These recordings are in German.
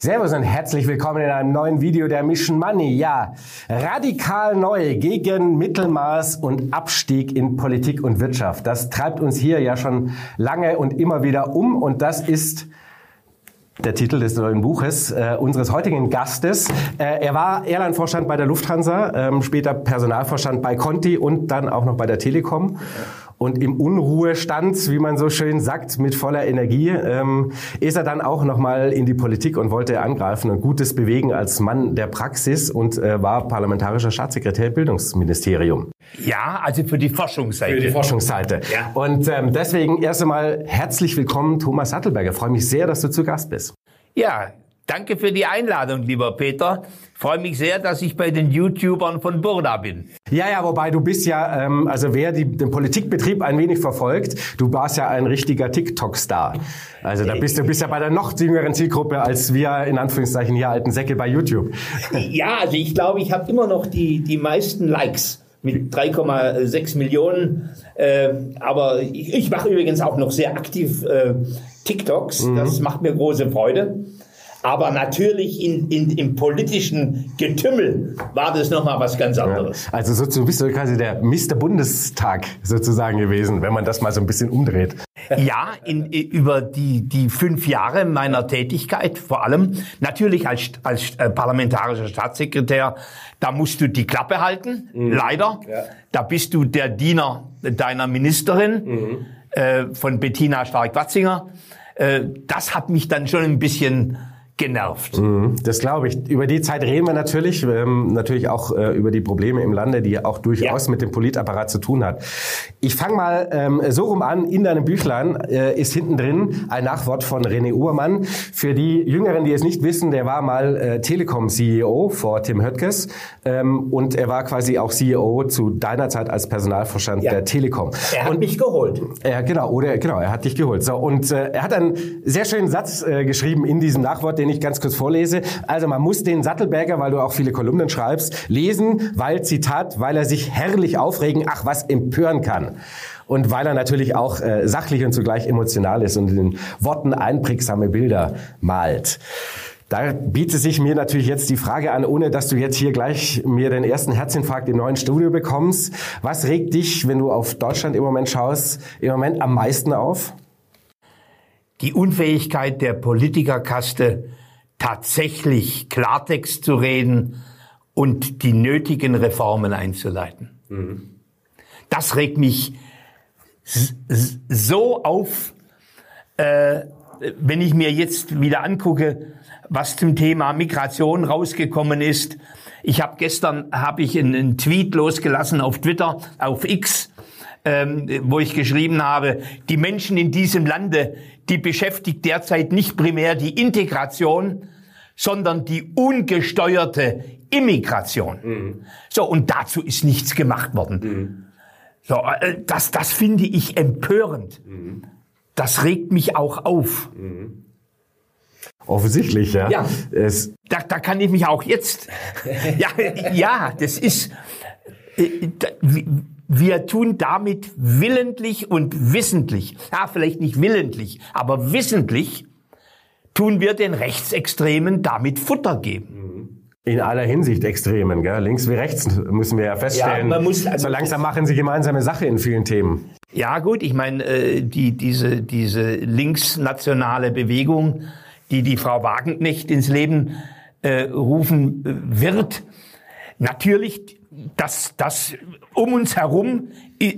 Servus und herzlich willkommen in einem neuen Video der Mission Money. Ja, radikal neu gegen Mittelmaß und Abstieg in Politik und Wirtschaft. Das treibt uns hier ja schon lange und immer wieder um und das ist der Titel des neuen Buches äh, unseres heutigen Gastes. Äh, er war Airline-Vorstand bei der Lufthansa, ähm, später Personalvorstand bei Conti und dann auch noch bei der Telekom und im Unruhestand, wie man so schön sagt, mit voller Energie, ähm, ist er dann auch nochmal in die Politik und wollte angreifen und Gutes bewegen als Mann der Praxis und äh, war parlamentarischer Staatssekretär im Bildungsministerium. Ja, also für die Forschungsseite. Für die Forschungsseite. Ja. Und ähm, deswegen erst einmal herzlich willkommen, Thomas Sattelberger. Ich freue mich sehr, dass du zu Gast bist. Ja, Danke für die Einladung, lieber Peter. Ich freue mich sehr, dass ich bei den YouTubern von Burda bin. Ja, ja, wobei du bist ja, ähm, also wer die, den Politikbetrieb ein wenig verfolgt, du warst ja ein richtiger TikTok-Star. Also da bist du bist ja bei der noch jüngeren Zielgruppe als wir in Anführungszeichen hier alten Säcke bei YouTube. Ja, also ich glaube, ich habe immer noch die die meisten Likes mit 3,6 Millionen. Äh, aber ich, ich mache übrigens auch noch sehr aktiv äh, TikToks. Mhm. Das macht mir große Freude. Aber natürlich in, in, im politischen Getümmel war das nochmal was ganz anderes. Ja, also so, bist du quasi der Mr. Bundestag sozusagen gewesen, wenn man das mal so ein bisschen umdreht. Ja, in, über die, die fünf Jahre meiner Tätigkeit vor allem. Natürlich als, als äh, parlamentarischer Staatssekretär, da musst du die Klappe halten, mhm. leider. Ja. Da bist du der Diener deiner Ministerin, mhm. äh, von Bettina Stark-Watzinger. Äh, das hat mich dann schon ein bisschen genervt. Mhm, das glaube ich. Über die Zeit reden wir natürlich, ähm, natürlich auch äh, über die Probleme im Lande, die auch durchaus ja. mit dem Politapparat zu tun hat. Ich fange mal ähm, so rum an. In deinem Büchlein äh, ist hinten drin ein Nachwort von René Uhrmann. Für die Jüngeren, die es nicht wissen, der war mal äh, Telekom-CEO vor Tim Höttges ähm, und er war quasi auch CEO zu deiner Zeit als Personalvorstand ja. der Telekom. Er hat und, mich geholt. Ja, genau, oder genau, er hat dich geholt. So und äh, er hat einen sehr schönen Satz äh, geschrieben in diesem Nachwort, den den ich ganz kurz vorlese. Also man muss den Sattelberger, weil du auch viele Kolumnen schreibst, lesen, weil, Zitat, weil er sich herrlich aufregen, ach was, empören kann. Und weil er natürlich auch äh, sachlich und zugleich emotional ist und in den Worten einprägsame Bilder malt. Da bietet sich mir natürlich jetzt die Frage an, ohne dass du jetzt hier gleich mir den ersten Herzinfarkt im neuen Studio bekommst. Was regt dich, wenn du auf Deutschland im Moment schaust, im Moment am meisten auf? Die Unfähigkeit der Politikerkaste, tatsächlich Klartext zu reden und die nötigen Reformen einzuleiten. Mhm. Das regt mich so auf, äh, wenn ich mir jetzt wieder angucke, was zum Thema Migration rausgekommen ist. Ich habe gestern habe ich einen, einen Tweet losgelassen auf Twitter, auf X, ähm, wo ich geschrieben habe, die Menschen in diesem Lande, die beschäftigt derzeit nicht primär die Integration, sondern die ungesteuerte Immigration. Mhm. So, und dazu ist nichts gemacht worden. Mhm. So, äh, das, das finde ich empörend. Mhm. Das regt mich auch auf. Mhm. Offensichtlich, ja. Ja, es da, da kann ich mich auch jetzt. ja, ja, das ist. Äh, wir tun damit willentlich und wissentlich, ja, vielleicht nicht willentlich, aber wissentlich tun wir den Rechtsextremen damit Futter geben. In aller Hinsicht Extremen, gell? links wie rechts müssen wir ja feststellen. Ja, muss, also so langsam machen sie gemeinsame Sache in vielen Themen. Ja gut, ich meine, äh, die, diese, diese linksnationale Bewegung, die die Frau Wagenknecht ins Leben äh, rufen äh, wird, natürlich das, das um uns herum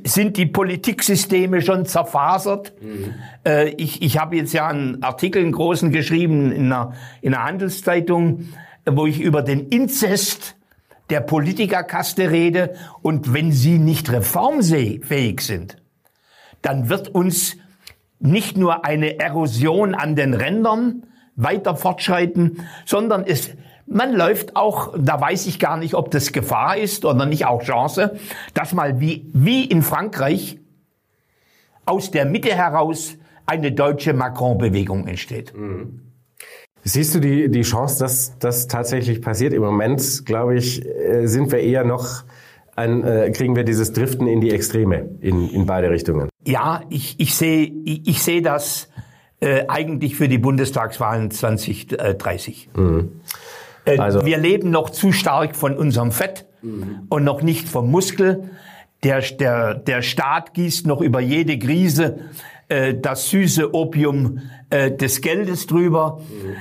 sind die Politiksysteme schon zerfasert. Mhm. Äh, ich ich habe jetzt ja einen Artikel, einen großen geschrieben in einer, in einer Handelszeitung, wo ich über den Inzest der Politikerkaste rede. Und wenn sie nicht reformfähig sind, dann wird uns nicht nur eine Erosion an den Rändern weiter fortschreiten, sondern es man läuft auch, da weiß ich gar nicht, ob das Gefahr ist oder nicht auch Chance, dass mal wie, wie in Frankreich aus der Mitte heraus eine deutsche Macron-Bewegung entsteht. Mhm. Siehst du die, die Chance, dass das tatsächlich passiert? Im Moment, glaube ich, äh, sind wir eher noch ein, äh, kriegen wir dieses Driften in die Extreme in, in beide Richtungen. Ja, ich, ich sehe ich, ich seh das äh, eigentlich für die Bundestagswahlen 2030. Mhm. Äh, also. Wir leben noch zu stark von unserem Fett mhm. und noch nicht vom Muskel. Der, der, der Staat gießt noch über jede Krise äh, das süße Opium äh, des Geldes drüber. Mhm.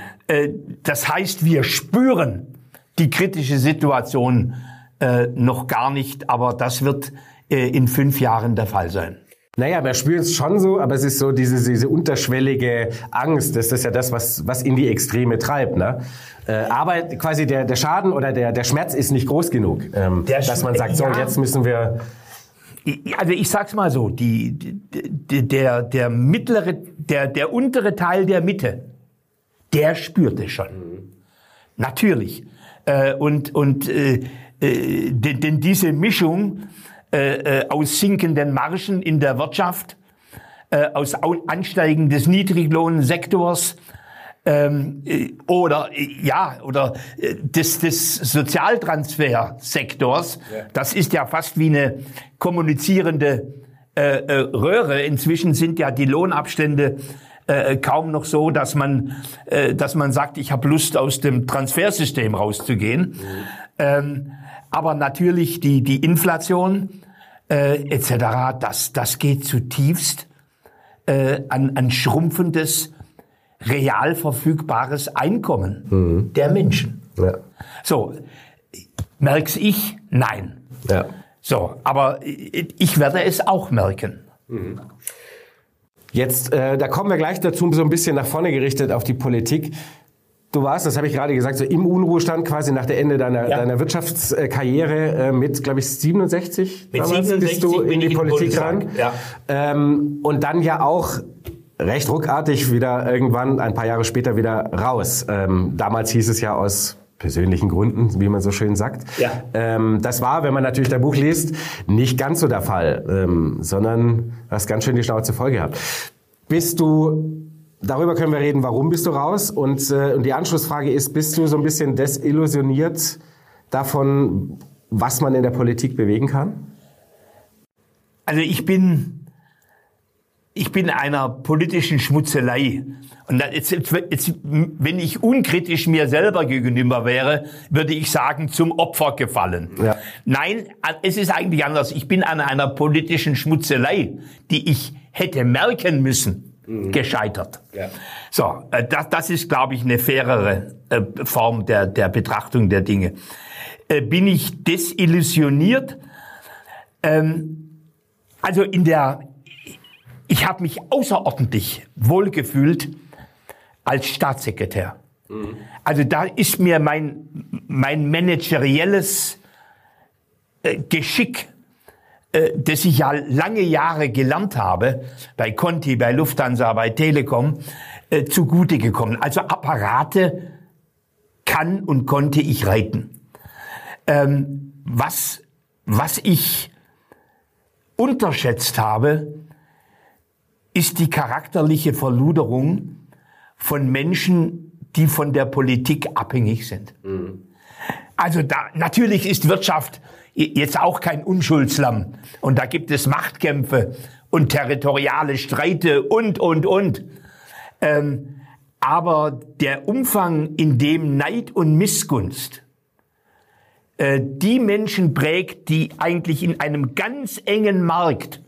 Das heißt, wir spüren die kritische Situation äh, noch gar nicht, aber das wird äh, in fünf Jahren der Fall sein. Naja, wir spüren es schon so, aber es ist so diese, diese unterschwellige Angst. Das ist ja das, was, was in die Extreme treibt. Ne? Äh, aber quasi der, der Schaden oder der, der Schmerz ist nicht groß genug, ähm, dass man sagt, so, ja. jetzt müssen wir... Also ich sag's mal so, die, die, der, der mittlere, der, der untere Teil der Mitte, der spürt es schon. Natürlich. Äh, und und äh, äh, denn, denn diese Mischung äh, äh, aus sinkenden Margen in der Wirtschaft, äh, aus Ansteigen des Niedriglohnsektors, ähm, äh, oder äh, ja oder des, des Sozialtransfersektors. Ja. Das ist ja fast wie eine kommunizierende äh, äh, Röhre. Inzwischen sind ja die Lohnabstände äh, kaum noch so, dass man, dass man sagt, ich habe Lust aus dem Transfersystem rauszugehen. Mhm. Ähm, aber natürlich die, die Inflation äh, etc., das, das geht zutiefst äh, an, an schrumpfendes, real verfügbares Einkommen mhm. der Menschen. Ja. So, merk's ich? Nein. Ja. So, aber ich werde es auch merken. Mhm. Jetzt, äh, da kommen wir gleich dazu, so ein bisschen nach vorne gerichtet auf die Politik. Du warst, das habe ich gerade gesagt, so im Unruhestand quasi nach der Ende deiner, ja. deiner Wirtschaftskarriere äh, mit, glaube ich, 67, mit damals 67 bist du in die Politik ran. Ja. Ähm, und dann ja auch recht ruckartig wieder irgendwann ein paar Jahre später wieder raus. Ähm, damals hieß es ja aus persönlichen Gründen, wie man so schön sagt. Ja. Ähm, das war, wenn man natürlich dein Buch liest, nicht ganz so der Fall, ähm, sondern hast ganz schön die Schnauze voll gehabt. Bist du Darüber können wir reden, warum bist du raus? Und, äh, und die Anschlussfrage ist, bist du so ein bisschen desillusioniert davon, was man in der Politik bewegen kann? Also ich bin, ich bin einer politischen Schmutzelei. Und jetzt, jetzt, wenn ich unkritisch mir selber gegenüber wäre, würde ich sagen, zum Opfer gefallen. Ja. Nein, es ist eigentlich anders. Ich bin an einer politischen Schmutzelei, die ich hätte merken müssen mhm. gescheitert. Ja. So, äh, das, das ist, glaube ich, eine fairere äh, Form der, der Betrachtung der Dinge. Äh, bin ich desillusioniert? Ähm, also in der, ich habe mich außerordentlich wohlgefühlt als Staatssekretär. Mhm. Also da ist mir mein, mein managerielles Geschick äh, das ich ja lange Jahre gelernt habe, bei Conti, bei Lufthansa, bei Telekom, äh, zugute gekommen. Also Apparate kann und konnte ich reiten. Ähm, was, was ich unterschätzt habe, ist die charakterliche Verluderung von Menschen, die von der Politik abhängig sind. Mhm. Also da, natürlich ist Wirtschaft jetzt auch kein Unschuldslamm. Und da gibt es Machtkämpfe und territoriale Streite und, und, und. Ähm, aber der Umfang, in dem Neid und Missgunst äh, die Menschen prägt, die eigentlich in einem ganz engen Markt,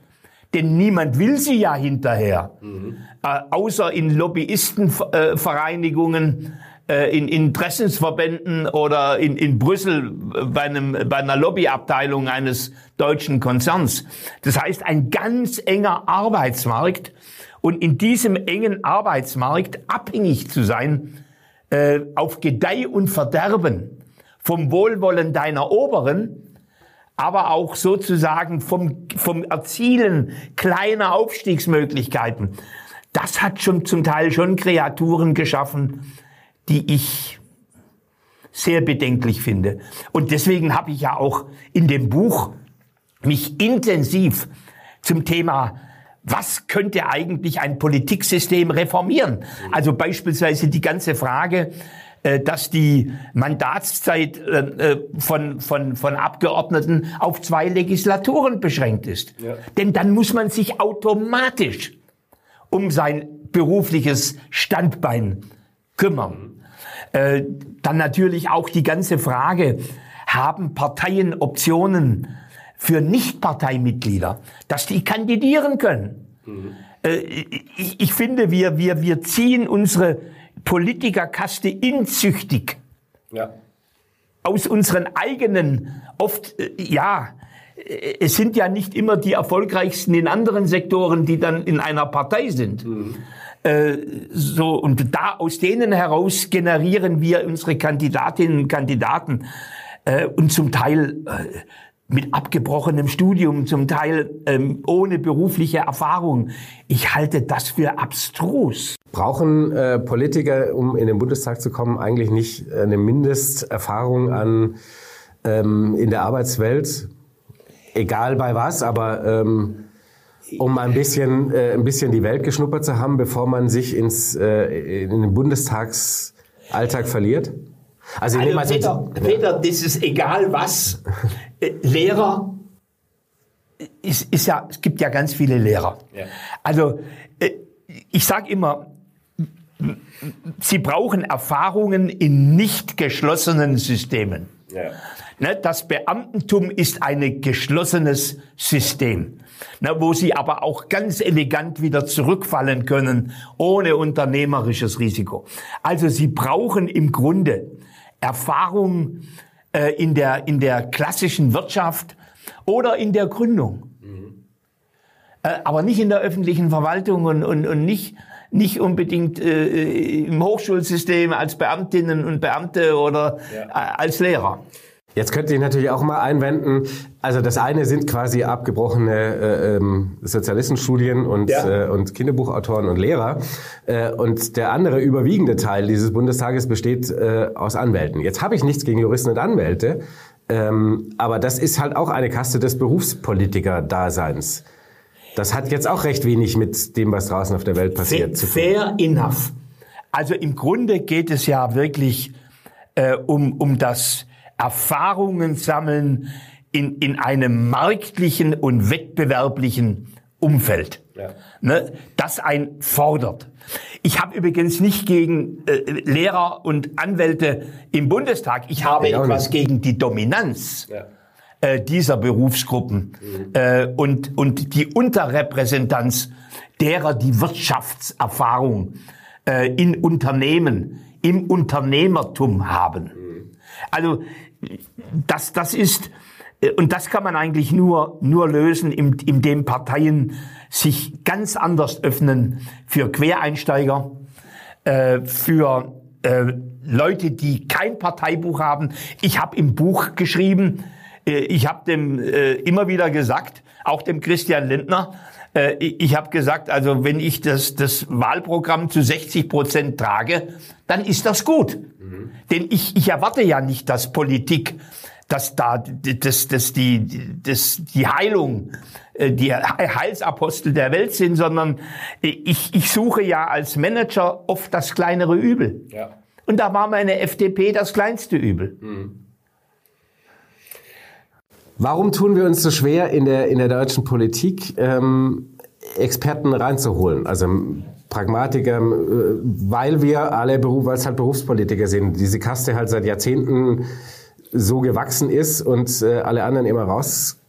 denn niemand will sie ja hinterher, mhm. äh, außer in Lobbyistenvereinigungen, äh, in Interessensverbänden oder in, in Brüssel bei, einem, bei einer Lobbyabteilung eines deutschen Konzerns. Das heißt, ein ganz enger Arbeitsmarkt und in diesem engen Arbeitsmarkt abhängig zu sein, äh, auf Gedeih und Verderben vom Wohlwollen deiner Oberen, aber auch sozusagen vom, vom Erzielen kleiner Aufstiegsmöglichkeiten. Das hat schon zum Teil schon Kreaturen geschaffen, die ich sehr bedenklich finde. Und deswegen habe ich ja auch in dem Buch mich intensiv zum Thema was könnte eigentlich ein Politiksystem reformieren? Also beispielsweise die ganze Frage, äh, dass die Mandatszeit äh, äh, von, von, von Abgeordneten auf zwei Legislaturen beschränkt ist. Ja. Denn dann muss man sich automatisch um sein berufliches Standbein kümmern. Äh, dann natürlich auch die ganze Frage, haben Parteien Optionen für Nichtparteimitglieder, dass die kandidieren können? Mhm. Äh, ich, ich finde, wir, wir, wir ziehen unsere Politikerkaste inzüchtig ja. aus unseren eigenen, oft, äh, ja, es sind ja nicht immer die erfolgreichsten in anderen Sektoren, die dann in einer Partei sind. Mhm. Äh, so, und da aus denen heraus generieren wir unsere Kandidatinnen und Kandidaten äh, und zum Teil äh, mit abgebrochenem Studium, zum Teil ähm, ohne berufliche Erfahrung. Ich halte das für abstrus. Brauchen äh, Politiker, um in den Bundestag zu kommen, eigentlich nicht eine Mindesterfahrung an ähm, in der Arbeitswelt? Egal bei was, aber ähm, um ein bisschen, äh, ein bisschen die Welt geschnuppert zu haben, bevor man sich ins, äh, in den Bundestagsalltag verliert? Also, also mal Peter, Peter, das ist egal was. Äh, Lehrer ist, ist ja, es gibt ja ganz viele Lehrer. Ja. Also äh, ich sage immer, sie brauchen Erfahrungen in nicht geschlossenen Systemen. Ja. Ne, das Beamtentum ist ein geschlossenes System, ne, wo sie aber auch ganz elegant wieder zurückfallen können, ohne unternehmerisches Risiko. Also sie brauchen im Grunde Erfahrung äh, in, der, in der klassischen Wirtschaft oder in der Gründung. Mhm. Äh, aber nicht in der öffentlichen Verwaltung und, und, und nicht, nicht unbedingt äh, im Hochschulsystem als Beamtinnen und Beamte oder ja. Äh, als Lehrer. Jetzt könnte ich natürlich auch mal einwenden, also das eine sind quasi abgebrochene äh, ähm, Sozialistenstudien und, ja. äh, und Kinderbuchautoren und Lehrer. Äh, und der andere überwiegende Teil dieses Bundestages besteht äh, aus Anwälten. Jetzt habe ich nichts gegen Juristen und Anwälte, ähm, aber das ist halt auch eine Kaste des Berufspolitiker-Daseins. Das hat jetzt auch recht wenig mit dem, was draußen auf der Welt passiert, fair, zu tun. Fair enough. Also im Grunde geht es ja wirklich äh, um, um das Erfahrungen sammeln in, in einem marktlichen und wettbewerblichen Umfeld. Ja. Ne, das ein fordert. Ich habe übrigens nicht gegen äh, Lehrer und Anwälte im Bundestag. Ich habe ja, etwas gegen die Dominanz ja. äh, dieser Berufsgruppen mhm. äh, und, und die Unterrepräsentanz derer, die Wirtschaftserfahrung äh, in Unternehmen, im Unternehmertum haben. Also das, das ist, äh, und das kann man eigentlich nur, nur lösen, indem Parteien sich ganz anders öffnen für Quereinsteiger, äh, für äh, Leute, die kein Parteibuch haben. Ich habe im Buch geschrieben, ich habe dem immer wieder gesagt, auch dem Christian Lindner, ich habe gesagt, also wenn ich das, das Wahlprogramm zu 60 Prozent trage, dann ist das gut. Mhm. Denn ich, ich erwarte ja nicht, dass Politik, dass da dass, dass die, dass die Heilung, äh, die Heilsapostel der Welt sind, sondern ich, ich suche ja als Manager oft das kleinere Übel. Ja. Und da war meine FDP das kleinste Übel. Mhm. Warum tun wir uns so schwer in der, in der deutschen Politik, ähm, Experten reinzuholen? Also Pragmatiker, äh, weil wir alle Beruf, weil es halt Berufspolitiker sind, diese Kaste halt seit Jahrzehnten so gewachsen ist und äh, alle anderen immer rausgemobbt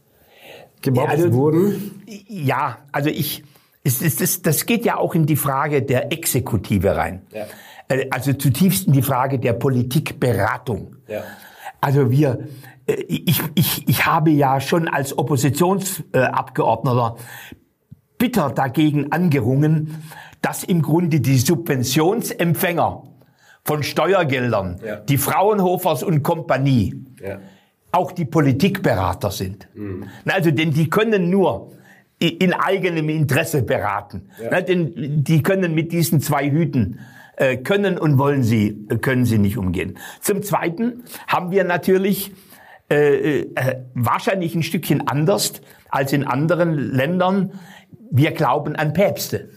ja, also, wurden? Ja, also ich, es, es, das, das geht ja auch in die Frage der Exekutive rein. Ja. Äh, also zutiefst in die Frage der Politikberatung. Ja. Also wir, ich, ich, ich habe ja schon als Oppositionsabgeordneter bitter dagegen angerungen, dass im Grunde die Subventionsempfänger von Steuergeldern, ja. die Fraunhofers und Kompanie, ja. auch die Politikberater sind. Mhm. Also, denn die können nur in eigenem Interesse beraten. Ja. denn die können mit diesen zwei Hüten äh, können und wollen sie können sie nicht umgehen. Zum Zweiten haben wir natürlich äh, äh, wahrscheinlich ein Stückchen anders als in anderen Ländern. Wir glauben an Päpste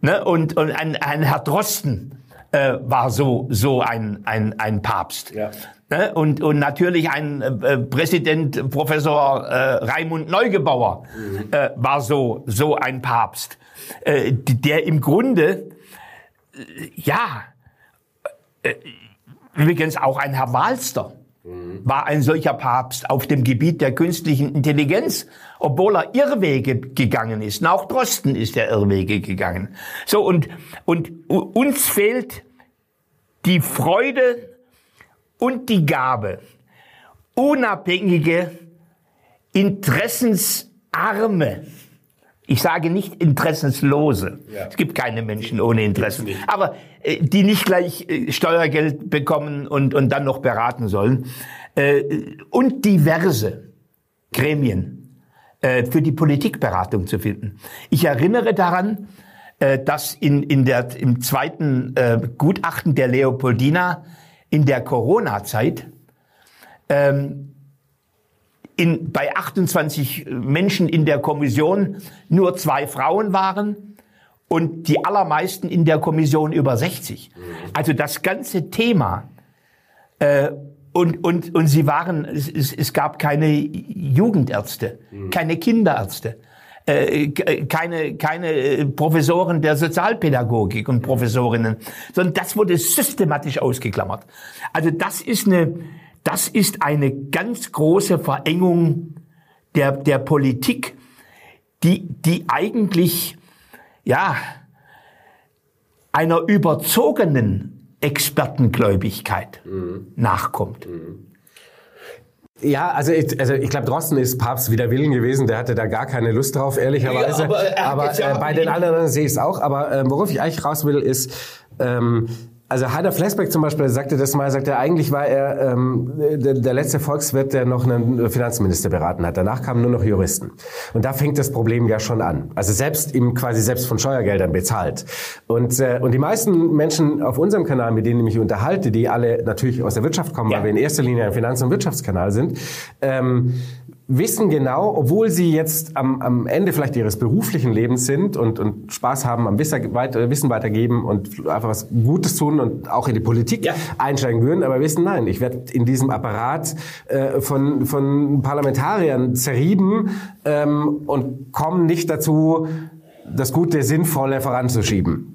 ne? und, und an, an Herr Drosten, äh, war so so ein ein ein Papst. Ja. Ne? Und, und natürlich ein äh, Präsident, Professor äh, Raimund Neugebauer mhm. äh, war so, so ein Papst, äh, der im Grunde, ja, äh, übrigens auch ein Herr Walster, war ein solcher Papst auf dem Gebiet der künstlichen Intelligenz, obwohl er Irrwege gegangen ist. auch Drosten ist der Irrwege gegangen. So, und, und uns fehlt die Freude und die Gabe, unabhängige, interessensarme, ich sage nicht interessenslose. Ja. Es gibt keine Menschen ohne Interessen. Aber äh, die nicht gleich äh, Steuergeld bekommen und, und dann noch beraten sollen. Äh, und diverse Gremien äh, für die Politikberatung zu finden. Ich erinnere daran, äh, dass in, in der, im zweiten äh, Gutachten der Leopoldina in der Corona-Zeit ähm, in, bei 28 Menschen in der Kommission nur zwei Frauen waren und die allermeisten in der Kommission über 60. Also das ganze Thema äh, und, und, und sie waren, es, es gab keine Jugendärzte, keine Kinderärzte. Äh, keine, keine Professoren der Sozialpädagogik und Professorinnen, sondern das wurde systematisch ausgeklammert. Also das ist eine, das ist eine ganz große Verengung der, der Politik, die, die eigentlich, ja, einer überzogenen Expertengläubigkeit mhm. nachkommt. Mhm. Ja, also ich, also ich glaube, Drosten ist Papst wider Willen gewesen. Der hatte da gar keine Lust drauf, ehrlicherweise. Ja, aber, aber äh, bei den anderen sehe ich es auch. Aber äh, worauf ich eigentlich raus will, ist, ähm, also Heider Flesbeck zum Beispiel sagte das mal, sagte, eigentlich war er ähm, der, der letzte Volkswirt, der noch einen Finanzminister beraten hat. Danach kamen nur noch Juristen. Und da fängt das Problem ja schon an. Also selbst ihm quasi selbst von Steuergeldern bezahlt. Und, äh, und die meisten Menschen auf unserem Kanal, mit denen ich mich unterhalte, die alle natürlich aus der Wirtschaft kommen, ja. weil wir in erster Linie ein Finanz- und Wirtschaftskanal sind, ähm, wissen genau, obwohl sie jetzt am, am Ende vielleicht ihres beruflichen Lebens sind und, und Spaß haben am Wissen, weiter, Wissen weitergeben und einfach was Gutes tun und auch in die Politik ja. einsteigen würden, aber wissen, nein, ich werde in diesem Apparat äh, von, von Parlamentariern zerrieben ähm, und komme nicht dazu, das Gute, Sinnvolle voranzuschieben.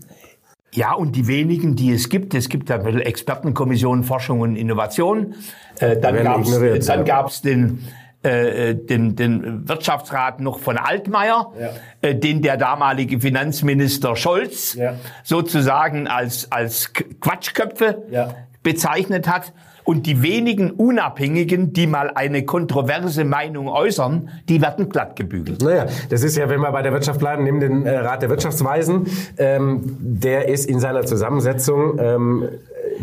Ja, und die wenigen, die es gibt, es gibt ja Expertenkommissionen Forschung und Innovation. Äh, dann gab es gab's den äh, den, den Wirtschaftsrat noch von Altmaier, ja. äh, den der damalige Finanzminister Scholz ja. sozusagen als, als Quatschköpfe ja. bezeichnet hat. Und die wenigen Unabhängigen, die mal eine kontroverse Meinung äußern, die werden glatt gebügelt. Naja, das ist ja, wenn wir bei der Wirtschaft bleiben, nehmen den äh, Rat der Wirtschaftsweisen. Ähm, der ist in seiner Zusammensetzung ähm,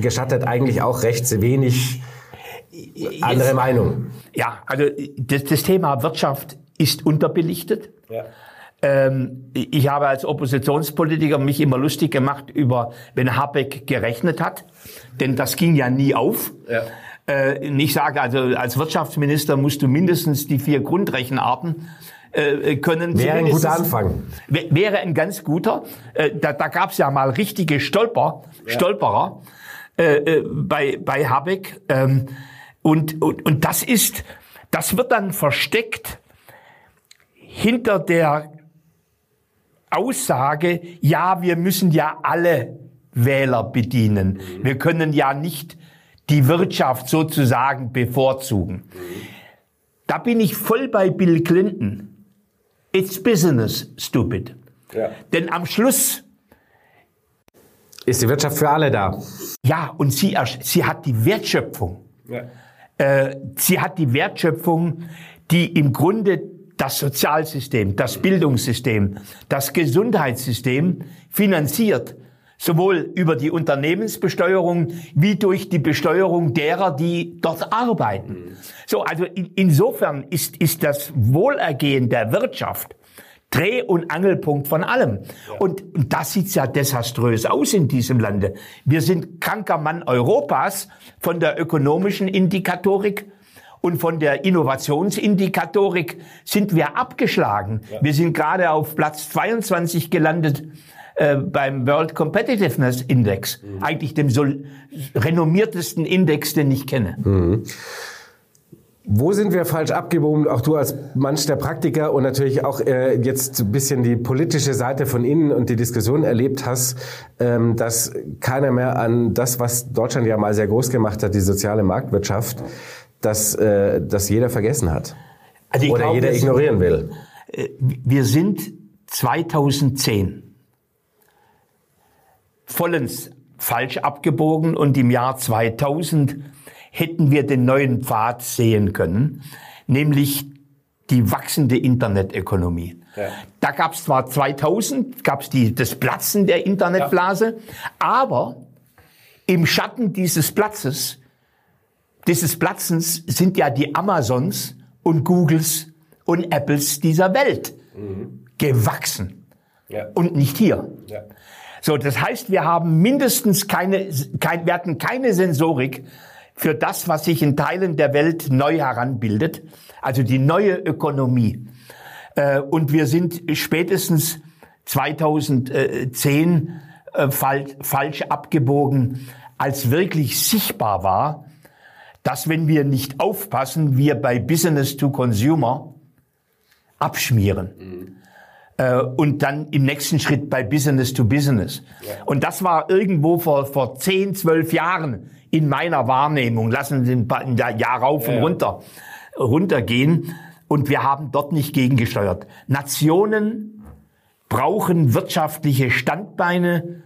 gestattet eigentlich auch recht wenig andere Meinung. Ja, also das, das Thema Wirtschaft ist unterbelichtet. Ja. Ähm, ich habe als Oppositionspolitiker mich immer lustig gemacht über, wenn Habeck gerechnet hat, denn das ging ja nie auf. Ja. Äh, ich sage also, als Wirtschaftsminister musst du mindestens die vier Grundrechenarten äh, können. Wäre ein guter Anfang. Wäre ein ganz guter. Äh, da da gab es ja mal richtige Stolper, ja. Stolperer äh, äh, bei, bei Habeck. Ähm, und, und, und das ist, das wird dann versteckt hinter der Aussage, ja, wir müssen ja alle Wähler bedienen. Wir können ja nicht die Wirtschaft sozusagen bevorzugen. Da bin ich voll bei Bill Clinton. It's business, stupid. Ja. Denn am Schluss ist die Wirtschaft für alle da. Ja, und sie, sie hat die Wertschöpfung. Ja. Äh, sie hat die Wertschöpfung, die im Grunde das Sozialsystem, das Bildungssystem, das Gesundheitssystem finanziert, sowohl über die Unternehmensbesteuerung wie durch die Besteuerung derer, die dort arbeiten. So, also in, insofern ist, ist das Wohlergehen der Wirtschaft Dreh- und Angelpunkt von allem. Ja. Und, und das sieht ja desaströs aus in diesem Lande. Wir sind kranker Mann Europas von der ökonomischen Indikatorik Und von der Innovationsindikatorik sind wir abgeschlagen. Ja. Wir sind gerade auf Platz 22 gelandet äh, beim World Competitiveness Index. Mhm. Eigentlich dem so renommiertesten Index, den ich kenne. Mhm. Wo sind wir falsch abgebogen? Auch du als manch der Praktiker und natürlich auch äh, jetzt ein bisschen die politische Seite von innen und die Diskussion erlebt hast, ähm, dass keiner mehr an das, was Deutschland ja mal sehr groß gemacht hat, die soziale Marktwirtschaft, dass, äh, dass jeder vergessen hat. Also Oder glaube, jeder ignorieren will. Äh, wir sind 2010 vollends falsch abgebogen und im Jahr 2000 hätten wir den neuen Pfad sehen können, nämlich die wachsende Internetökonomie. Ja. Da gab es zwar 2000, gab es das Platzen der Internetblase, ja. aber im Schatten dieses Platzes, dieses Platzens sind ja die Amazons und Googles und Apples dieser Welt mhm. gewachsen. Ja. Und nicht hier. So, das heißt, wir haben mindestens keine, kein, wir hatten keine Sensorik, für das, was sich in Teilen der Welt neu heranbildet, also die neue Ökonomie. Äh, und wir sind spätestens 2010 äh, falsch abgebogen, als wirklich sichtbar war, dass wenn wir nicht aufpassen, wir bei Business to Consumer abschmieren. Mhm. Äh, und dann im nächsten Schritt bei Business to Business. Ja. Und das war irgendwo vor, vor 10, 12 Jahren in meiner Wahrnehmung. Lassen Sie ein Jahr rauf und runter, runtergehen. Und wir haben dort nicht gegengesteuert. Nationen brauchen wirtschaftliche Standbeine.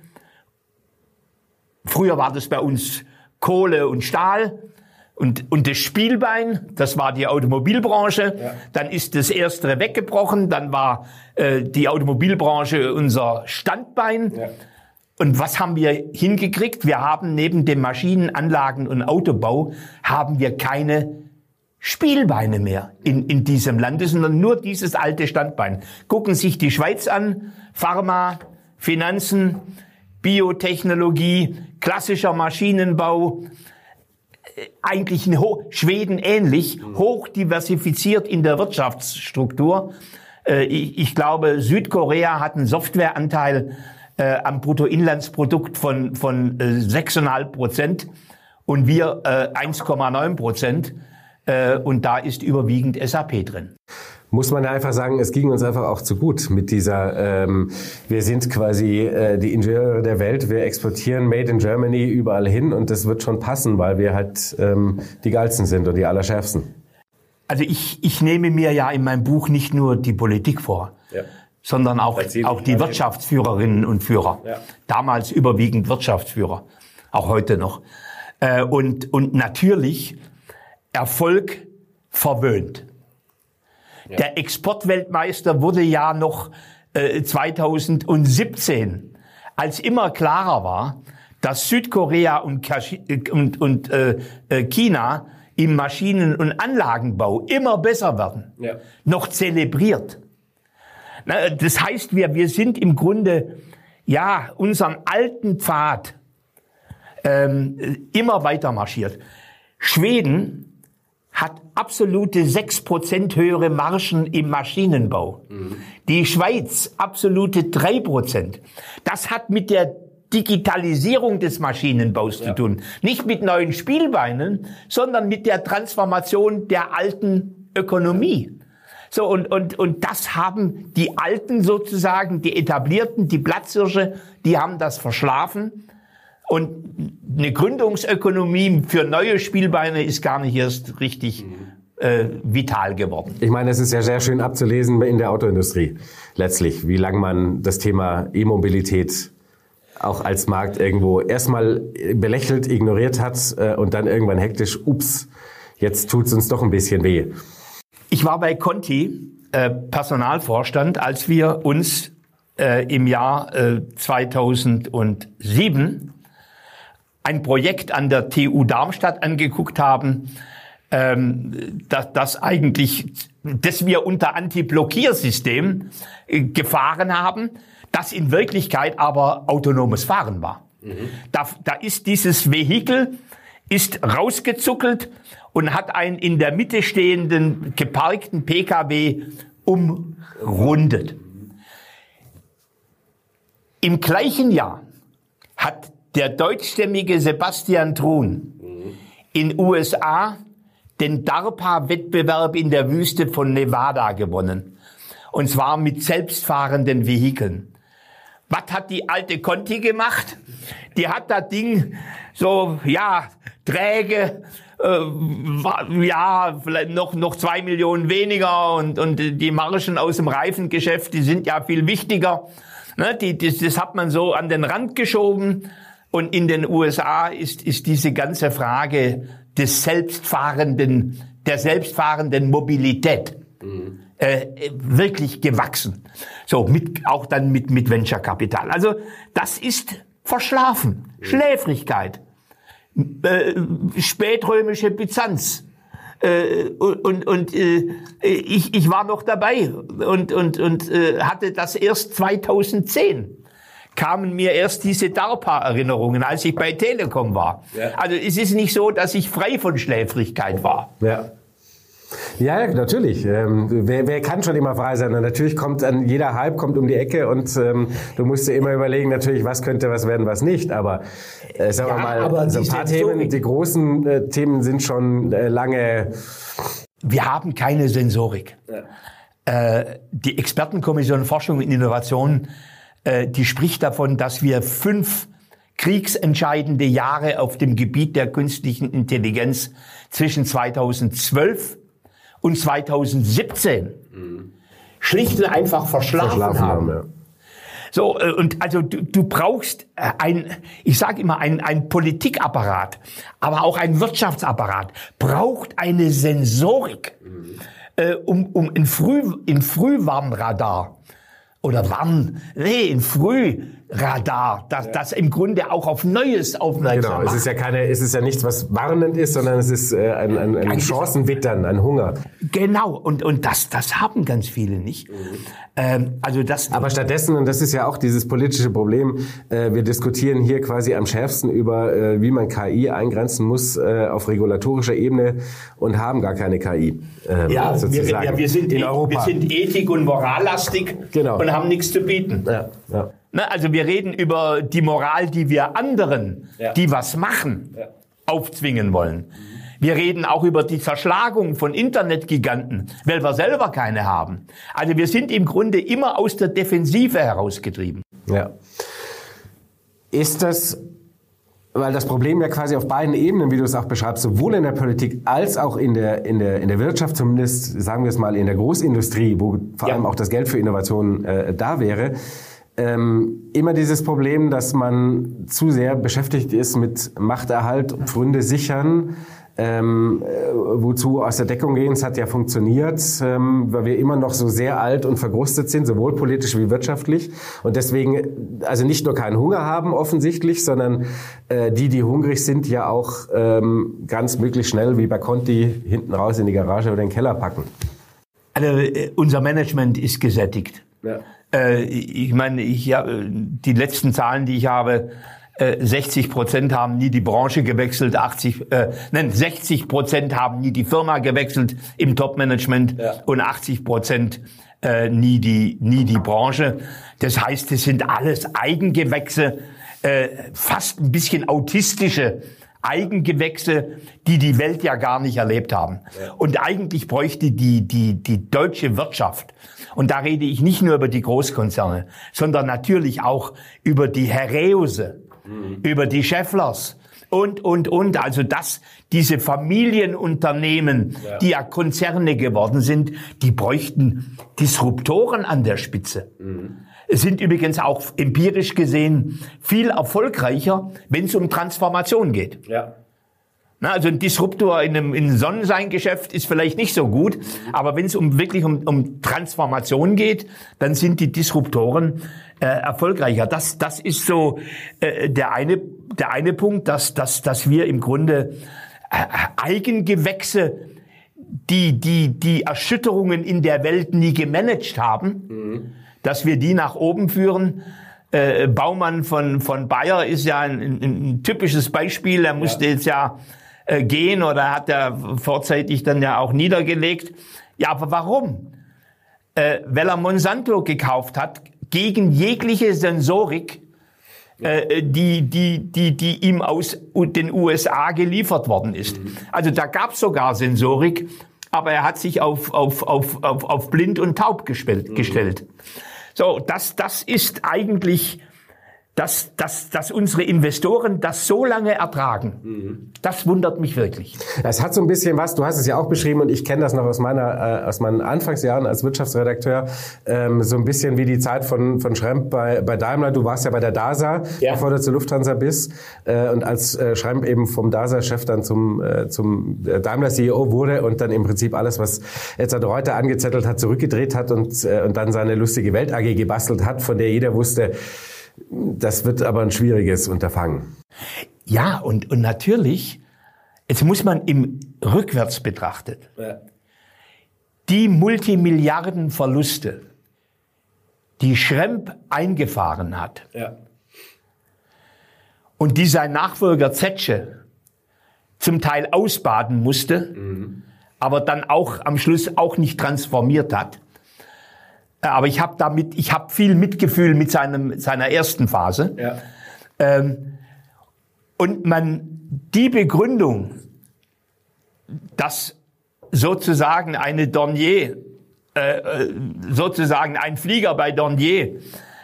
Früher war das bei uns Kohle und Stahl. Und, und das Spielbein, das war die Automobilbranche. Ja. Dann ist das Erstere weggebrochen. Dann war äh, die Automobilbranche unser Standbein. Und was haben wir hingekriegt? Wir haben neben dem Maschinenanlagen- und Autobau haben wir keine Spielbeine mehr in, in diesem Lande, sondern nur dieses alte Standbein. Gucken sich die Schweiz an, Pharma, Finanzen, Biotechnologie, klassischer Maschinenbau, äh, eigentlich in Ho Schweden ähnlich, hoch diversifiziert in der Wirtschaftsstruktur. Äh, ich, ich glaube, Südkorea hat einen Softwareanteil äh, am Bruttoinlandsprodukt von, von äh, 6,5 Prozent und wir äh, 1,9 Prozent. Äh, und da ist überwiegend SAP drin muss man einfach sagen, es ging uns einfach auch zu gut mit dieser, ähm, wir sind quasi äh, die Ingenieure der Welt, wir exportieren Made in Germany überall hin und das wird schon passen, weil wir halt ähm, die geilsten sind und die allerschärfsten. Also ich, ich nehme mir ja in meinem Buch nicht nur die Politik vor, ja sondern auch, auch die Wirtschaftsführerinnen und Führer. Ja. Damals überwiegend Wirtschaftsführer, auch heute noch. Äh, und, und natürlich Erfolg verwöhnt. Ja. Der Exportweltmeister wurde ja noch äh, 2017, als immer klarer war, dass Südkorea und, und, und äh, äh, China im Maschinen- und Anlagenbau immer besser werden, ja. noch zelebriert. Das heißt, wir, wir sind im Grunde, ja, unseren alten Pfad ähm, immer weiter marschiert. Schweden hat absolute 6% höhere Margen im Maschinenbau. Mhm. Die Schweiz absolute 3%. Das hat mit der Digitalisierung des Maschinenbaus ja. zu tun. Nicht mit neuen Spielbeinen, sondern mit der Transformation der alten Ökonomie. So, und, und, und das haben die Alten sozusagen, die Etablierten, die Platzhirsche, die haben das verschlafen. Und eine Gründungsökonomie für neue Spielbeine ist gar nicht erst richtig äh, vital geworden. Ich meine, es ist ja sehr schön abzulesen in der Autoindustrie letztlich, wie lange man das Thema E-Mobilität auch als Markt irgendwo erstmal belächelt, ignoriert hat äh, und dann irgendwann hektisch, ups, jetzt tut's uns doch ein bisschen weh. Ich war bei Conti äh, Personalvorstand, als wir uns äh, im Jahr äh, 2007 ein Projekt an der TU Darmstadt angeguckt haben, ähm, dass, das eigentlich, dass wir unter Anti-Blockiersystem äh, gefahren haben, das in Wirklichkeit aber autonomes Fahren war. Mhm. Da, da ist dieses Vehikel ist rausgezuckelt und hat einen in der Mitte stehenden geparkten PKW umrundet. Im gleichen Jahr hat der deutschstämmige Sebastian Truhn in USA den DARPA-Wettbewerb in der Wüste von Nevada gewonnen. Und zwar mit selbstfahrenden Vehikeln. Was hat die alte Conti gemacht? Die hat das Ding so, ja, träge, äh, ja, vielleicht noch, noch zwei Millionen weniger und, und die Margen aus dem Reifengeschäft, die sind ja viel wichtiger. Ne, die, das, das hat man so an den Rand geschoben. Und in den USA ist, ist diese ganze Frage des selbstfahrenden, der selbstfahrenden Mobilität mhm. äh, wirklich gewachsen. So, mit, auch dann mit, mit Venture Capital. Also, das ist verschlafen, mhm. Schläfrigkeit, äh, spätrömische Byzanz. Äh, und und, äh, ich, ich war noch dabei und, und, und äh, hatte das erst 2010 kamen mir erst diese DARPA-Erinnerungen, als ich bei Telekom war. Ja. Also es ist nicht so, dass ich frei von Schläfrigkeit war. Ja. Ja, natürlich. Ähm, wer, wer kann schon immer frei sein? Und natürlich kommt an jeder Hype kommt um die Ecke und ähm, du musst dir immer überlegen, natürlich, was könnte was werden, was nicht. Aber äh, sagen ja, wir mal, so ein paar Themen, die großen äh, Themen sind schon äh, lange. Wir haben keine Sensorik. Ja. Äh, die Expertenkommission Forschung und Innovation, äh, die spricht davon, dass wir fünf kriegsentscheidende Jahre auf dem Gebiet der künstlichen Intelligenz zwischen 2012 und 2017 mhm. schlicht und einfach verschlafen, verschlafen haben. haben ja. So, äh, und also du, du brauchst äh, ein, ich sage immer, ein, ein Politikapparat, aber auch ein Wirtschaftsapparat, braucht eine Sensorik, mhm. äh, um, um ein, Früh, ein Frühwarnradar oder Warn, nee, ein Früh Radar, das, ja. das im Grunde auch auf Neues aufmerksam Genau, es ist ja keine, es ist ja nichts, was warnend ist, sondern es ist äh, ein, ein, ein Chancenwittern, ein Hunger. Genau, und, und das, das haben ganz viele nicht. Mhm. Ähm, also das. Aber stattdessen, und das ist ja auch dieses politische Problem, äh, wir diskutieren hier quasi am schärfsten über, äh, wie man KI eingrenzen muss äh, auf regulatorischer Ebene und haben gar keine KI. Ähm, ja, sozusagen. Wir, ja, wir, sind, in Europa. wir sind ethik- und morallastig genau. und haben nichts zu bieten. Ja, ja. Ne, also wir reden über die Moral, die wir anderen, ja. die was machen, ja. aufzwingen wollen. Wir reden auch über die Zerschlagung von Internetgiganten, weil wir selber keine haben. Also wir sind im Grunde immer aus der Defensive herausgetrieben. Ja. Ist das, weil das Problem ja quasi auf beiden Ebenen, wie du es auch beschreibst, sowohl in der Politik als auch in der, in der, in der Wirtschaft, zumindest sagen wir es mal in der Großindustrie, wo vor ja. allem auch das Geld für Innovationen äh, da wäre, ähm, immer dieses Problem, dass man zu sehr beschäftigt ist mit Machterhalt, Pfründe sichern, ähm, äh, wozu aus der Deckung gehen. Es hat ja funktioniert, ähm, weil wir immer noch so sehr alt und vergrustet sind, sowohl politisch wie wirtschaftlich. Und deswegen also nicht nur keinen Hunger haben offensichtlich, sondern äh, die, die hungrig sind, ja auch ähm, ganz möglichst schnell wie bei Conti hinten raus in die Garage oder in den Keller packen. Also, äh, unser Management ist gesättigt. Ja. Äh, ich meine, ich, ja, die letzten Zahlen, die ich habe, 60 äh, Prozent haben nie die Branche gewechselt, 80, äh, nein, 60 Prozent haben nie die Firma gewechselt im Top-Management ja. und 80 Prozent äh, nie die nie die Branche. Das heißt, es sind alles Eigengewächse, äh, fast ein bisschen autistische Eigengewächse, die die Welt ja gar nicht erlebt haben. Und eigentlich bräuchte die die die deutsche Wirtschaft und da rede ich nicht nur über die Großkonzerne, sondern natürlich auch über die Herreuse, mhm. über die Schefflers und, und, und. Also dass diese Familienunternehmen, ja. die ja Konzerne geworden sind, die bräuchten Disruptoren an der Spitze. Mhm. Sind übrigens auch empirisch gesehen viel erfolgreicher, wenn es um Transformation geht. Ja. Na, also ein Disruptor in einem, in einem Sonnenscheingeschäft ist vielleicht nicht so gut, aber wenn es um wirklich um, um Transformation geht, dann sind die Disruptoren äh, erfolgreicher. Das, das ist so äh, der eine der eine Punkt, dass dass dass wir im Grunde äh, Eigengewächse die die die Erschütterungen in der Welt nie gemanagt haben, mhm. Dass wir die nach oben führen. Äh, Baumann von von Bayer ist ja ein, ein, ein typisches Beispiel. Er musste ja. jetzt ja äh, gehen oder hat er vorzeitig dann ja auch niedergelegt. Ja, aber warum? Äh, weil er Monsanto gekauft hat gegen jegliche Sensorik, äh, die, die, die, die ihm aus den USA geliefert worden ist. Mhm. Also da gab es sogar Sensorik, aber er hat sich auf, auf, auf, auf, auf blind und taub gestellt. Mhm. gestellt. So, das, das ist eigentlich dass, dass, dass unsere Investoren das so lange ertragen. Mhm. Das wundert mich wirklich. Es hat so ein bisschen was, du hast es ja auch beschrieben und ich kenne das noch aus meiner äh, aus meinen Anfangsjahren als Wirtschaftsredakteur, ähm, so ein bisschen wie die Zeit von, von Schremp bei, bei Daimler. Du warst ja bei der DASA, ja. bevor du zur Lufthansa bist. Äh, und als äh, Schremp eben vom DASA-Chef dann zum, äh, zum äh, Daimler-CEO wurde und dann im Prinzip alles, was Edzard Reuter angezettelt hat, zurückgedreht hat und, äh, und dann seine lustige Welt AG gebastelt hat, von der jeder wusste, das wird aber ein schwieriges Unterfangen. Ja, und, und natürlich, jetzt muss man im rückwärts betrachtet, ja. die Multimilliardenverluste, die Schremp eingefahren hat, ja. und die sein Nachfolger Zetsche zum Teil ausbaden musste, mhm. aber dann auch am Schluss auch nicht transformiert hat, aber ich habe damit, ich habe viel Mitgefühl mit seinem, seiner ersten Phase. Ja. Ähm, und man, die Begründung, dass sozusagen eine Dornier, äh, äh sozusagen ein Flieger bei Dornier,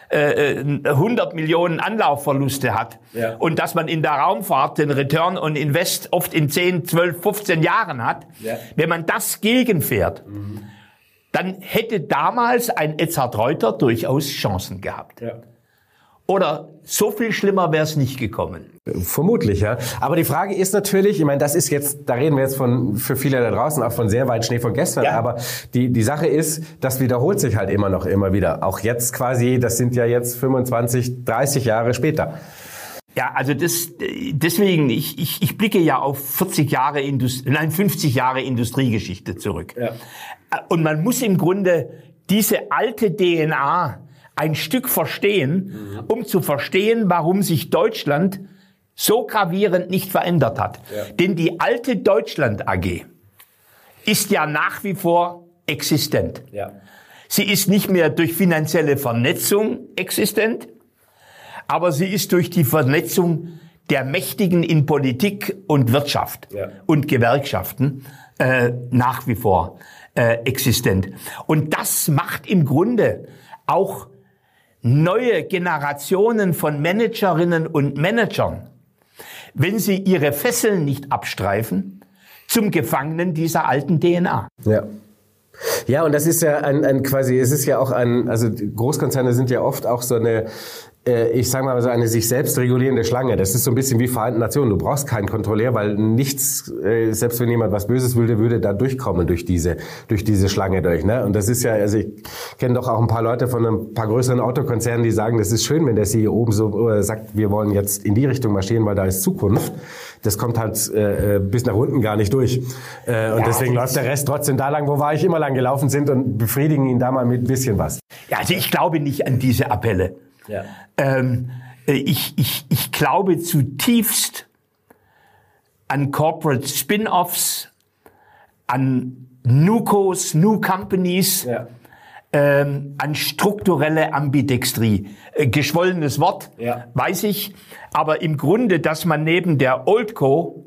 äh, 100 äh, Millionen Anlaufverluste hat ja. und dass man in der Raumfahrt den Return on Invest oft in 10, 12, 15 Jahren hat, ja. wenn man das gegenfährt, mhm dann hätte damals ein Edzard Reuter durchaus Chancen gehabt. Ja. Oder so viel schlimmer wäre es nicht gekommen. Vermutlich, ja. Aber die Frage ist natürlich, ich meine, das ist jetzt, da reden wir jetzt von, für viele da draußen auch von sehr weit Schnee von gestern, ja. aber die, die Sache ist, das wiederholt sich halt immer noch immer wieder. Auch jetzt quasi, das sind ja jetzt 25, 30 Jahre später. Ja, also das, deswegen, ich, ich, ich blicke ja auf 40 Jahre Industrie, nein, 50 Jahre Industriegeschichte zurück. Ja. Und man muss im Grunde diese alte DNA ein Stück verstehen, mhm. um zu verstehen, warum sich Deutschland so gravierend nicht verändert hat. Ja. Denn die alte Deutschland AG ist ja nach wie vor existent. Ja. Sie ist nicht mehr durch finanzielle Vernetzung existent, aber sie ist durch die Vernetzung der Mächtigen in Politik und Wirtschaft ja. und Gewerkschaften äh, nach wie vor äh, existent. Und das macht im Grunde auch neue Generationen von Managerinnen und Managern, wenn sie ihre Fesseln nicht abstreifen, zum Gefangenen dieser alten DNA. Ja. Ja, und das ist ja ein, ein quasi, es ist ja auch ein, also Großkonzerne sind ja oft auch so eine ich sage mal so eine sich selbst regulierende Schlange. Das ist so ein bisschen wie Vereinten Nationen. Du brauchst keinen Kontrolleur, weil nichts, äh, selbst wenn jemand was Böses würde, würde da durchkommen durch diese, durch diese Schlange durch. Ne? Und das ist ja, also ich kenne doch auch ein paar Leute von ein paar größeren Autokonzernen, die sagen, das ist schön, wenn der CEO oben so äh, sagt, wir wollen jetzt in die Richtung marschieren, weil da ist Zukunft. Das kommt halt äh, bis nach unten gar nicht durch. Äh, und ja, deswegen läuft der Rest trotzdem da lang, wo war ich immer lang gelaufen sind und befriedigen ihn da mal mit ein bisschen was. Ja, also ich glaube nicht an diese Appelle. Ja. Ähm, äh, ich, ich, ich glaube zutiefst an Corporate Spin-offs, an Nukos, New Companies, ja. ähm, an strukturelle Ambidextrie. Äh, geschwollenes Wort, ja. weiß ich, aber im Grunde, dass man neben der Oldco,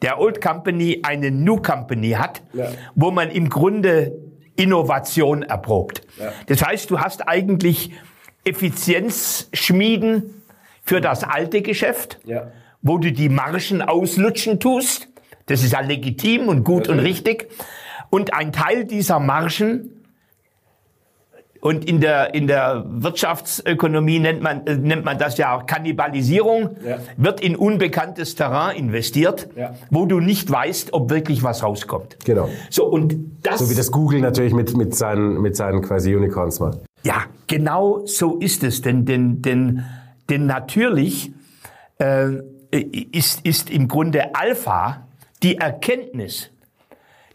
der Old Company, eine New Company hat, ja. wo man im Grunde Innovation erprobt. Das heißt, du hast eigentlich Effizienz schmieden für das alte Geschäft, ja. wo du die Margen auslutschen tust. Das ist ja legitim und gut ja. und richtig. Und ein Teil dieser Margen und in der, in der Wirtschaftsökonomie nennt man, äh, nennt man das ja Kannibalisierung, ja. wird in unbekanntes Terrain investiert, ja. wo du nicht weißt, ob wirklich was rauskommt. Genau. So, und das. So wie das Google natürlich mit, mit seinen, mit seinen quasi Unicorns macht. Genau so ist es. Denn, denn, denn, denn natürlich äh, ist, ist im Grunde Alpha die Erkenntnis,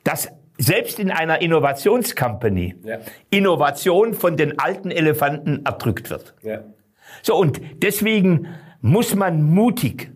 dass selbst in einer Innovationscompany ja. Innovation von den alten Elefanten erdrückt wird. Ja. So, und deswegen muss man mutig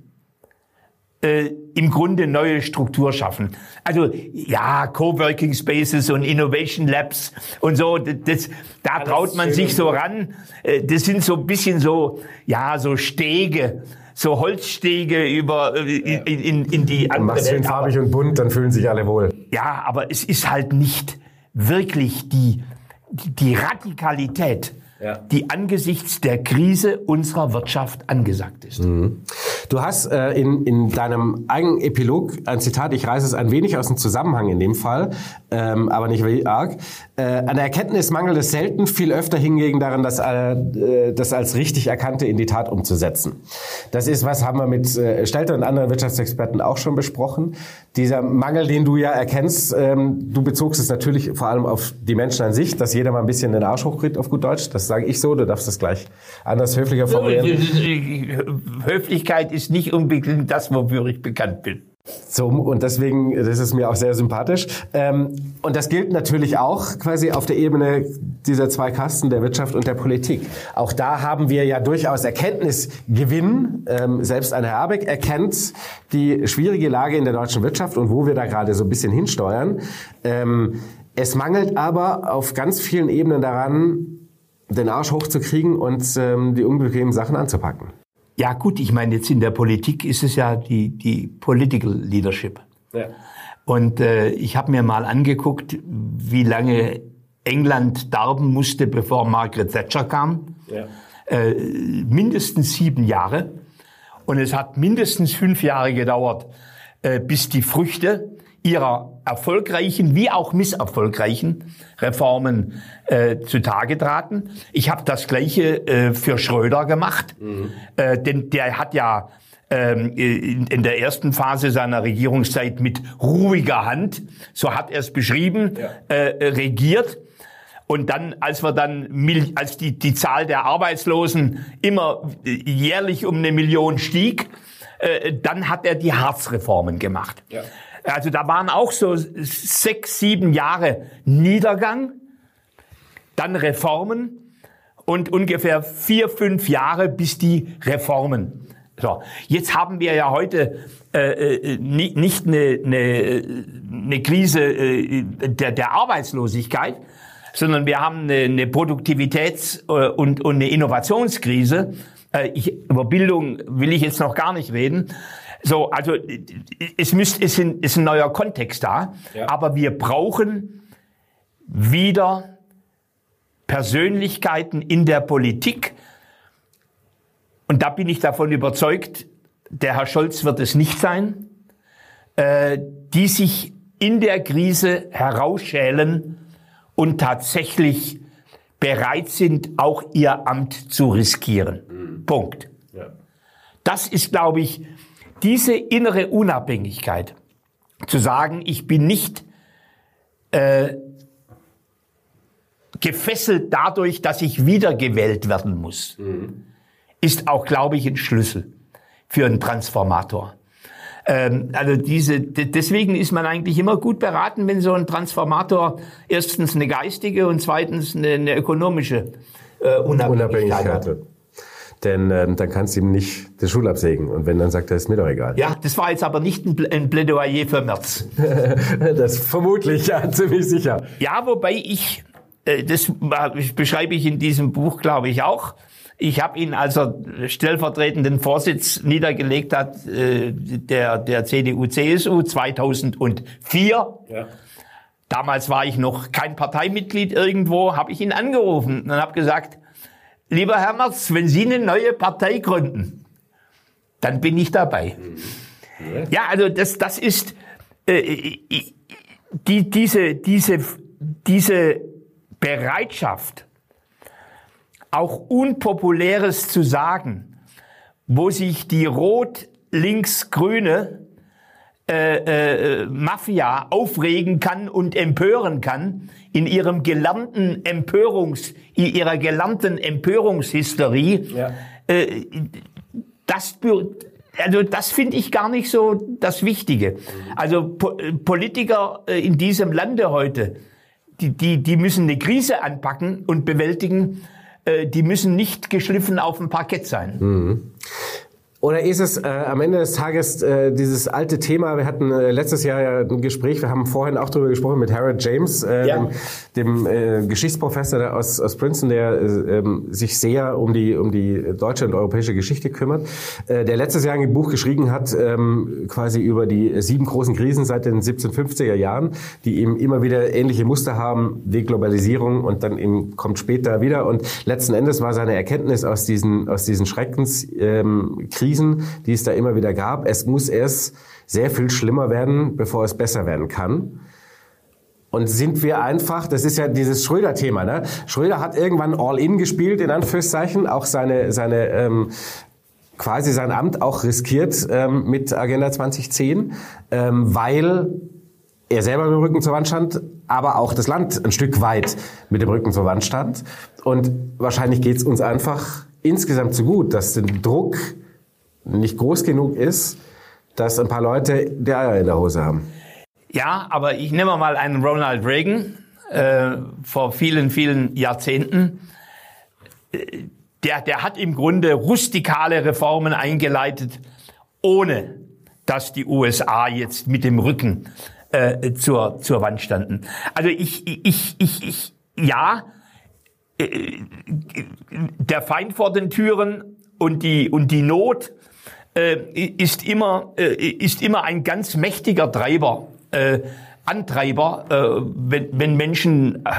äh, im Grunde neue Struktur schaffen. Also ja, Coworking Spaces und Innovation Labs und so, das, da Alles traut man sich so ran. Äh, das sind so ein bisschen so, ja, so Stege so Holzstege über äh, in, in, in die andere Machst schön farbig und bunt, dann fühlen sich alle wohl. Ja, aber es ist halt nicht wirklich die, die Radikalität ja. die angesichts der Krise unserer Wirtschaft angesagt ist. Mhm. Du hast äh, in, in deinem eigenen Epilog ein Zitat, ich reiße es ein wenig aus dem Zusammenhang in dem Fall, ähm, aber nicht wie arg. Äh, an der Erkenntnis mangelt es selten, viel öfter hingegen daran, das, äh, das als richtig Erkannte in die Tat umzusetzen. Das ist, was haben wir mit äh, Stelter und anderen Wirtschaftsexperten auch schon besprochen. Dieser Mangel, den du ja erkennst, ähm, du bezogst es natürlich vor allem auf die Menschen an sich, dass jeder mal ein bisschen den Arsch hochkriegt auf gut Deutsch. Das sage ich so, du darfst das gleich anders höflicher formulieren. Höflichkeit ist nicht unbedingt das, wofür ich bekannt bin. So, und deswegen, das ist mir auch sehr sympathisch. Ähm, und das gilt natürlich auch quasi auf der Ebene dieser zwei Kasten, der Wirtschaft und der Politik. Auch da haben wir ja durchaus Erkenntnisgewinn. Ähm, selbst ein Herr Habeck erkennt die schwierige Lage in der deutschen Wirtschaft und wo wir da gerade so ein bisschen hinsteuern. Ähm, es mangelt aber auf ganz vielen Ebenen daran, den Arsch hochzukriegen und die unbequemen Sachen anzupacken. Ja gut, ich meine, jetzt in der Politik ist es ja die, die Political Leadership. Ja. Und äh, ich habe mir mal angeguckt, wie lange England darben musste, bevor Margaret Thatcher kam. Ja. Äh, mindestens sieben Jahre. Und es hat mindestens fünf Jahre gedauert, äh, bis die Früchte ihrer erfolgreichen wie auch misserfolgreichen Reformen äh, zutage traten. Ich habe das gleiche äh, für Schröder gemacht, mhm. äh, denn der hat ja ähm, in, in der ersten Phase seiner Regierungszeit mit ruhiger Hand, so hat er es beschrieben, ja. äh, regiert. Und dann, als wir dann, als die, die Zahl der Arbeitslosen immer jährlich um eine Million stieg, äh, dann hat er die Harzreformen gemacht. Ja. Also da waren auch so sechs, sieben Jahre Niedergang, dann Reformen und ungefähr vier, fünf Jahre bis die Reformen. So, jetzt haben wir ja heute äh, äh nicht eine, eine, eine Krise äh, der, der Arbeitslosigkeit, sondern wir haben eine, eine Produktivitäts- äh, und, und eine Innovationskrise. Äh, ich, über Bildung will ich jetzt noch gar nicht reden. So, also es müsst, ist, ein, ist ein neuer Kontext da, ja. aber wir brauchen wieder Persönlichkeiten in der Politik. Und da bin ich davon überzeugt, der Herr Scholz wird es nicht sein, äh, die sich in der Krise herausschälen und tatsächlich bereit sind, auch ihr Amt zu riskieren. Mhm. Punkt. Ja. Das ist, glaube ich, diese innere Unabhängigkeit, zu sagen, ich bin nicht äh, gefesselt dadurch, dass ich wiedergewählt werden muss, mhm. ist auch, glaube ich, ein Schlüssel für einen Transformator. Ähm, also diese, deswegen ist man eigentlich immer gut beraten, wenn so ein Transformator erstens eine geistige und zweitens eine, eine ökonomische äh, Unabhängigkeit, Unabhängigkeit hat. Denn ähm, dann kannst du ihm nicht den Schul absägen. Und wenn, dann sagt er, ist mir doch egal. Ja, das war jetzt aber nicht ein Plädoyer für März. das vermutlich, ja, ziemlich sicher. Ja, wobei ich, äh, das beschreibe ich in diesem Buch, glaube ich, auch. Ich habe ihn, als er stellvertretenden Vorsitz niedergelegt hat, äh, der, der CDU-CSU 2004. Ja. Damals war ich noch kein Parteimitglied irgendwo, habe ich ihn angerufen und habe gesagt, lieber Herr Merz, wenn Sie eine neue Partei gründen, dann bin ich dabei. Mhm. Ja, also das, das ist äh, die, diese, diese, diese Bereitschaft, auch Unpopuläres zu sagen, wo sich die rot-links-grüne äh, äh, Mafia aufregen kann und empören kann in ihrem gelernten Empörungs, in ihrer gelernten Empörungshysterie. Ja. Äh, das, also das finde ich gar nicht so das Wichtige. Also po Politiker äh, in diesem Lande heute, die, die, die müssen eine Krise anpacken und bewältigen. Äh, die müssen nicht geschliffen auf dem Parkett sein. Mhm. Oder ist es äh, am Ende des Tages äh, dieses alte Thema, wir hatten äh, letztes Jahr ja ein Gespräch, wir haben vorhin auch darüber gesprochen mit Harold James, äh, ja. dem, dem äh, Geschichtsprofessor aus, aus Princeton, der äh, ähm, sich sehr um die, um die deutsche und europäische Geschichte kümmert, äh, der letztes Jahr ein Buch geschrieben hat, ähm, quasi über die sieben großen Krisen seit den 1750er Jahren, die eben immer wieder ähnliche Muster haben, Deglobalisierung und dann eben kommt später wieder. Und letzten Endes war seine Erkenntnis aus diesen, aus diesen Schreckenskriegen, ähm, Krisen, die es da immer wieder gab. Es muss erst sehr viel schlimmer werden, bevor es besser werden kann. Und sind wir einfach, das ist ja dieses Schröder-Thema, ne? Schröder hat irgendwann All-In gespielt, in Anführungszeichen, auch seine, seine ähm, quasi sein Amt auch riskiert ähm, mit Agenda 2010, ähm, weil er selber mit dem Rücken zur Wand stand, aber auch das Land ein Stück weit mit dem Rücken zur Wand stand. Und wahrscheinlich geht es uns einfach insgesamt zu gut, dass der Druck nicht groß genug ist, dass ein paar Leute die Eier in der Hose haben. Ja, aber ich nehme mal einen Ronald Reagan äh, vor vielen, vielen Jahrzehnten. Der, der hat im Grunde rustikale Reformen eingeleitet, ohne dass die USA jetzt mit dem Rücken äh, zur, zur Wand standen. Also ich, ich, ich, ich ja, äh, der Feind vor den Türen und die, und die Not äh, ist, immer, äh, ist immer ein ganz mächtiger Treiber, äh, Antreiber, äh, wenn, wenn Menschen äh,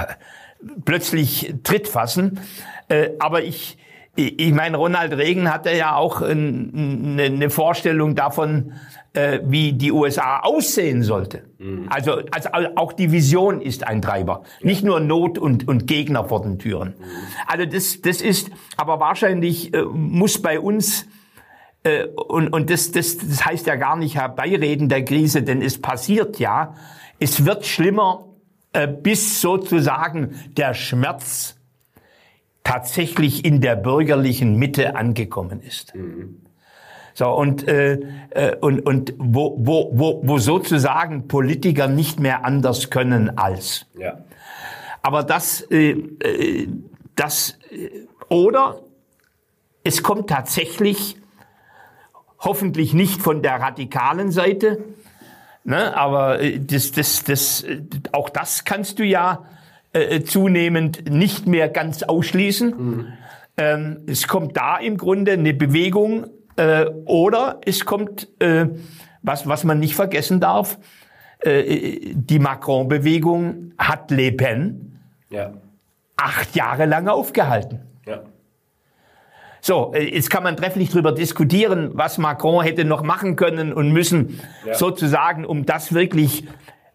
plötzlich Tritt fassen. Äh, aber ich, ich meine, Ronald Reagan hatte ja auch eine, eine Vorstellung davon, äh, wie die USA aussehen sollte. Mhm. Also, also auch die Vision ist ein Treiber, nicht nur Not und, und Gegner vor den Türen. Mhm. Also das, das ist, aber wahrscheinlich äh, muss bei uns und, und das, das, das heißt ja gar nicht herbeireden der Krise, denn es passiert ja. Es wird schlimmer, äh, bis sozusagen der Schmerz tatsächlich in der bürgerlichen Mitte angekommen ist. Mhm. So und äh, äh, und und wo, wo wo wo sozusagen Politiker nicht mehr anders können als. Ja. Aber das äh, äh, das äh, oder es kommt tatsächlich hoffentlich nicht von der radikalen Seite, ne, aber äh, das das das auch das kannst du ja äh, zunehmend nicht mehr ganz ausschließen. Mhm. Ähm, es kommt da im Grunde eine Bewegung äh, oder es kommt, äh, was, was man nicht vergessen darf, äh, die Macron-Bewegung hat Le Pen ja. acht Jahre lang aufgehalten. Ja. So, äh, jetzt kann man trefflich darüber diskutieren, was Macron hätte noch machen können und müssen, ja. sozusagen, um das wirklich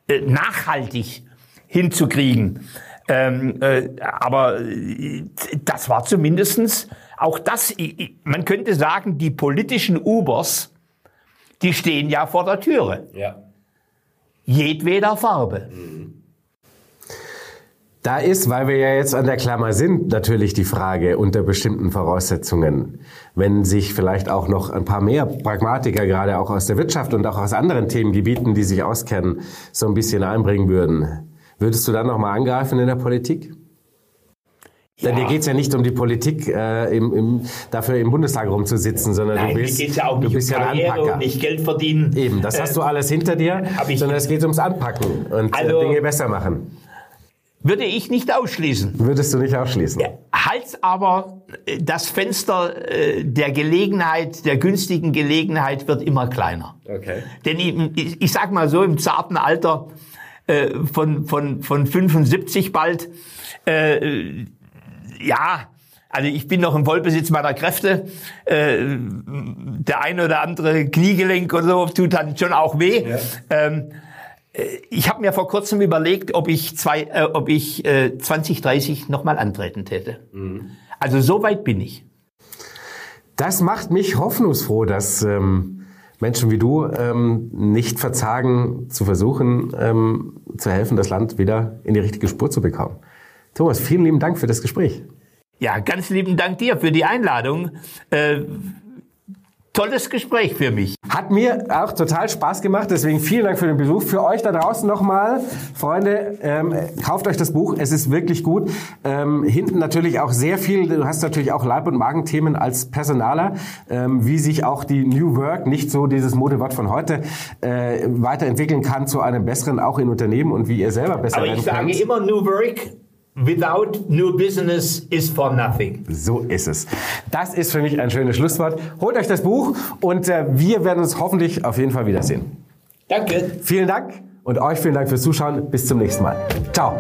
äh, nachhaltig hinzukriegen. Ähm, äh, aber äh, das war zumindestens auch das, man könnte sagen, die politischen Ubers, die stehen ja vor der Türe. Ja. Jedweder Farbe. Da ist, weil wir ja jetzt an der Klammer sind, natürlich die Frage unter bestimmten Voraussetzungen, wenn sich vielleicht auch noch ein paar mehr Pragmatiker, gerade auch aus der Wirtschaft und auch aus anderen Themengebieten, die sich auskennen, so ein bisschen einbringen würden. Würdest du dann nochmal angreifen in der Politik? Ja. Denn dir geht's ja nicht um die Politik, äh, im, im, dafür im Bundestag rumzusitzen, sondern Nein, du bist, mir geht's ja auch nicht bist um Karriere ja ein Anpacker. und nicht Geld verdienen. Eben, das äh, hast du alles hinter dir, sondern es geht ums Anpacken und äh, also, Dinge besser machen. Würde ich nicht ausschließen. Würdest du nicht ausschließen? Ja, halt aber äh, das Fenster äh, der Gelegenheit, der günstigen Gelegenheit wird immer kleiner. Okay. Denn ich, ich sag mal so, im zarten Alter äh, von, von, von 75 bald, äh, ja, also ich bin noch im Vollbesitz meiner Kräfte. Äh, der eine oder andere Kniegelenk oder so tut dann schon auch weh. Ja. Ähm, äh, ich habe mir vor kurzem überlegt, ob ich, zwei, äh, ob ich äh, 2030 nochmal antreten täte. Mhm. Also so weit bin ich. Das macht mich hoffnungsfroh, dass ähm, Menschen wie du ähm, nicht verzagen zu versuchen, ähm, zu helfen, das Land wieder in die richtige Spur zu bekommen. Thomas, vielen lieben Dank für das Gespräch. Ja, ganz lieben Dank dir für die Einladung. Äh, tolles Gespräch für mich. Hat mir auch total Spaß gemacht, deswegen vielen Dank für den Besuch. Für euch da draußen nochmal, Freunde, ähm, kauft euch das Buch, es ist wirklich gut. Ähm, hinten natürlich auch sehr viel, du hast natürlich auch Leib- und Magenthemen als Personaler, ähm, wie sich auch die New Work, nicht so dieses Modewort von heute, äh, weiterentwickeln kann zu einem besseren, auch in Unternehmen und wie ihr selber besser Aber werden ich sage könnt. immer New Work without new business is for nothing. So ist es. Das ist für mich ein schönes Schlusswort. Holt euch das Buch und äh, wir werden uns hoffentlich auf jeden Fall wiedersehen. Danke. Vielen Dank und euch vielen Dank fürs Zuschauen. Bis zum nächsten Mal. Ciao.